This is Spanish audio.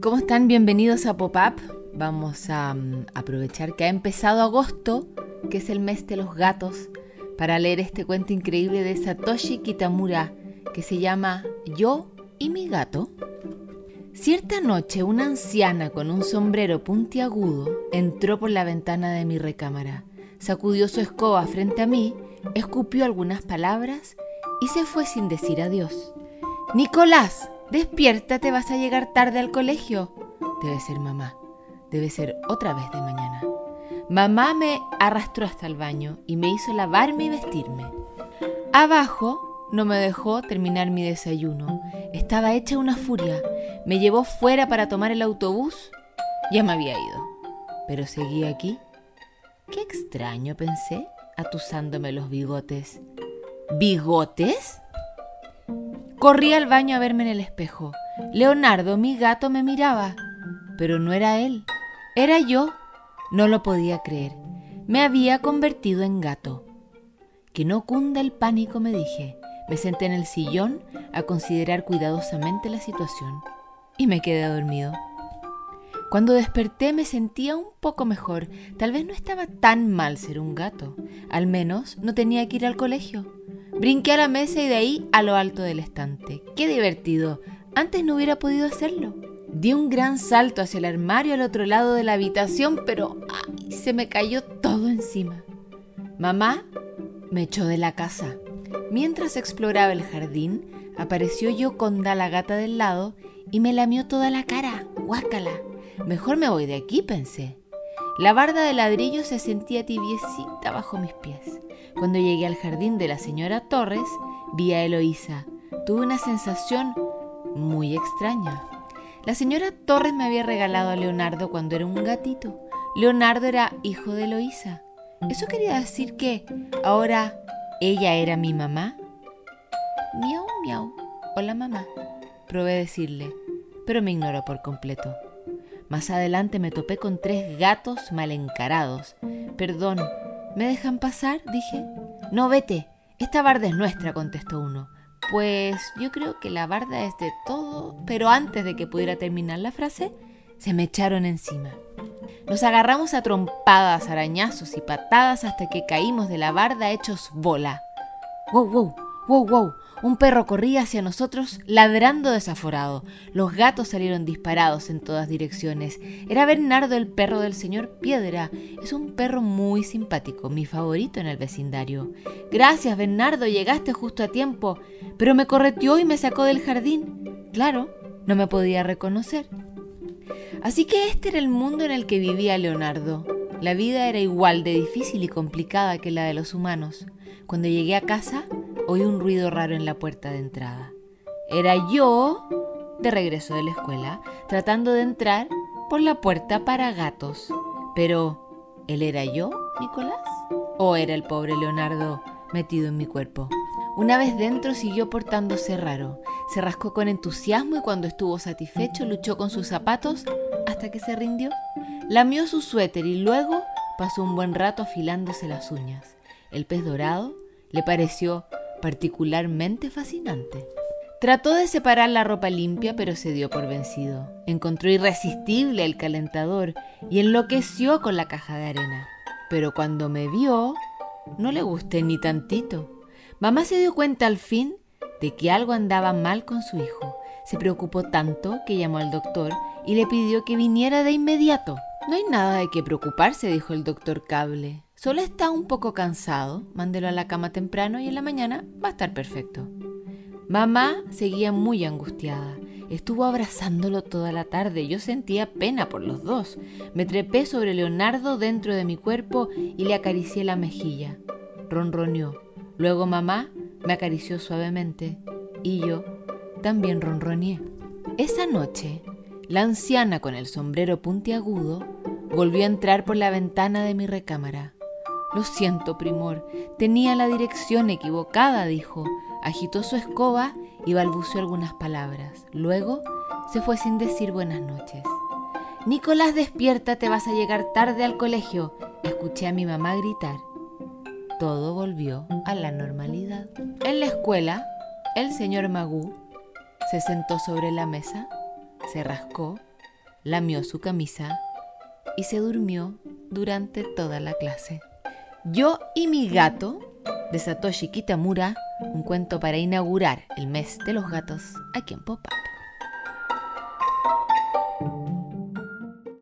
¿Cómo están? Bienvenidos a Pop-Up. Vamos a um, aprovechar que ha empezado agosto, que es el mes de los gatos, para leer este cuento increíble de Satoshi Kitamura que se llama Yo y mi gato. Cierta noche una anciana con un sombrero puntiagudo entró por la ventana de mi recámara, sacudió su escoba frente a mí, escupió algunas palabras y se fue sin decir adiós. Nicolás, Despiértate, vas a llegar tarde al colegio. Debe ser mamá. Debe ser otra vez de mañana. Mamá me arrastró hasta el baño y me hizo lavarme y vestirme. Abajo no me dejó terminar mi desayuno. Estaba hecha una furia. Me llevó fuera para tomar el autobús. Ya me había ido. Pero seguí aquí. Qué extraño, pensé, atusándome los bigotes. ¿Bigotes? Corrí al baño a verme en el espejo. Leonardo, mi gato, me miraba. Pero no era él, era yo. No lo podía creer. Me había convertido en gato. Que no cunda el pánico, me dije. Me senté en el sillón a considerar cuidadosamente la situación y me quedé dormido. Cuando desperté me sentía un poco mejor. Tal vez no estaba tan mal ser un gato. Al menos no tenía que ir al colegio. Brinqué a la mesa y de ahí a lo alto del estante. ¡Qué divertido! Antes no hubiera podido hacerlo. Di un gran salto hacia el armario al otro lado de la habitación, pero ¡ay! se me cayó todo encima. Mamá me echó de la casa. Mientras exploraba el jardín, apareció yo con la gata del lado y me lamió toda la cara. ¡Guácala! Mejor me voy de aquí, pensé. La barda de ladrillo se sentía tibiecita bajo mis pies. Cuando llegué al jardín de la señora Torres, vi a Eloísa. Tuve una sensación muy extraña. La señora Torres me había regalado a Leonardo cuando era un gatito. Leonardo era hijo de Eloísa. ¿Eso quería decir que ahora ella era mi mamá? Miau, miau. Hola mamá. Probé decirle, pero me ignoró por completo. Más adelante me topé con tres gatos mal encarados. Perdón, ¿Me dejan pasar? dije. No, vete. Esta barda es nuestra, contestó uno. Pues yo creo que la barda es de todo, pero antes de que pudiera terminar la frase, se me echaron encima. Nos agarramos a trompadas, arañazos y patadas hasta que caímos de la barda hechos bola. ¡Wow, wow! ¡Wow, wow! Un perro corría hacia nosotros ladrando desaforado. Los gatos salieron disparados en todas direcciones. Era Bernardo el perro del señor Piedra. Es un perro muy simpático, mi favorito en el vecindario. Gracias, Bernardo, llegaste justo a tiempo. Pero me correteó y me sacó del jardín. Claro, no me podía reconocer. Así que este era el mundo en el que vivía Leonardo. La vida era igual de difícil y complicada que la de los humanos. Cuando llegué a casa, oí un ruido raro en la puerta de entrada. Era yo, de regreso de la escuela, tratando de entrar por la puerta para gatos. Pero, ¿él era yo, Nicolás? ¿O era el pobre Leonardo metido en mi cuerpo? Una vez dentro siguió portándose raro. Se rascó con entusiasmo y cuando estuvo satisfecho luchó con sus zapatos hasta que se rindió. Lamió su suéter y luego pasó un buen rato afilándose las uñas. El pez dorado le pareció particularmente fascinante. Trató de separar la ropa limpia, pero se dio por vencido. Encontró irresistible el calentador y enloqueció con la caja de arena. Pero cuando me vio, no le gusté ni tantito. Mamá se dio cuenta al fin de que algo andaba mal con su hijo. Se preocupó tanto que llamó al doctor y le pidió que viniera de inmediato. No hay nada de qué preocuparse, dijo el doctor Cable. Solo está un poco cansado, mándelo a la cama temprano y en la mañana va a estar perfecto. Mamá seguía muy angustiada. Estuvo abrazándolo toda la tarde. Yo sentía pena por los dos. Me trepé sobre Leonardo dentro de mi cuerpo y le acaricié la mejilla. Ronroneó. Luego mamá me acarició suavemente y yo también ronroneé. Esa noche, la anciana con el sombrero puntiagudo volvió a entrar por la ventana de mi recámara. Lo siento, primor. Tenía la dirección equivocada, dijo. Agitó su escoba y balbuceó algunas palabras. Luego se fue sin decir buenas noches. Nicolás, despierta, te vas a llegar tarde al colegio. Escuché a mi mamá gritar. Todo volvió a la normalidad. En la escuela, el señor Magú se sentó sobre la mesa, se rascó lamió su camisa y se durmió durante toda la clase. Yo y mi gato, de Satoshi Kitamura, un cuento para inaugurar el mes de los gatos aquí en Pop-Up.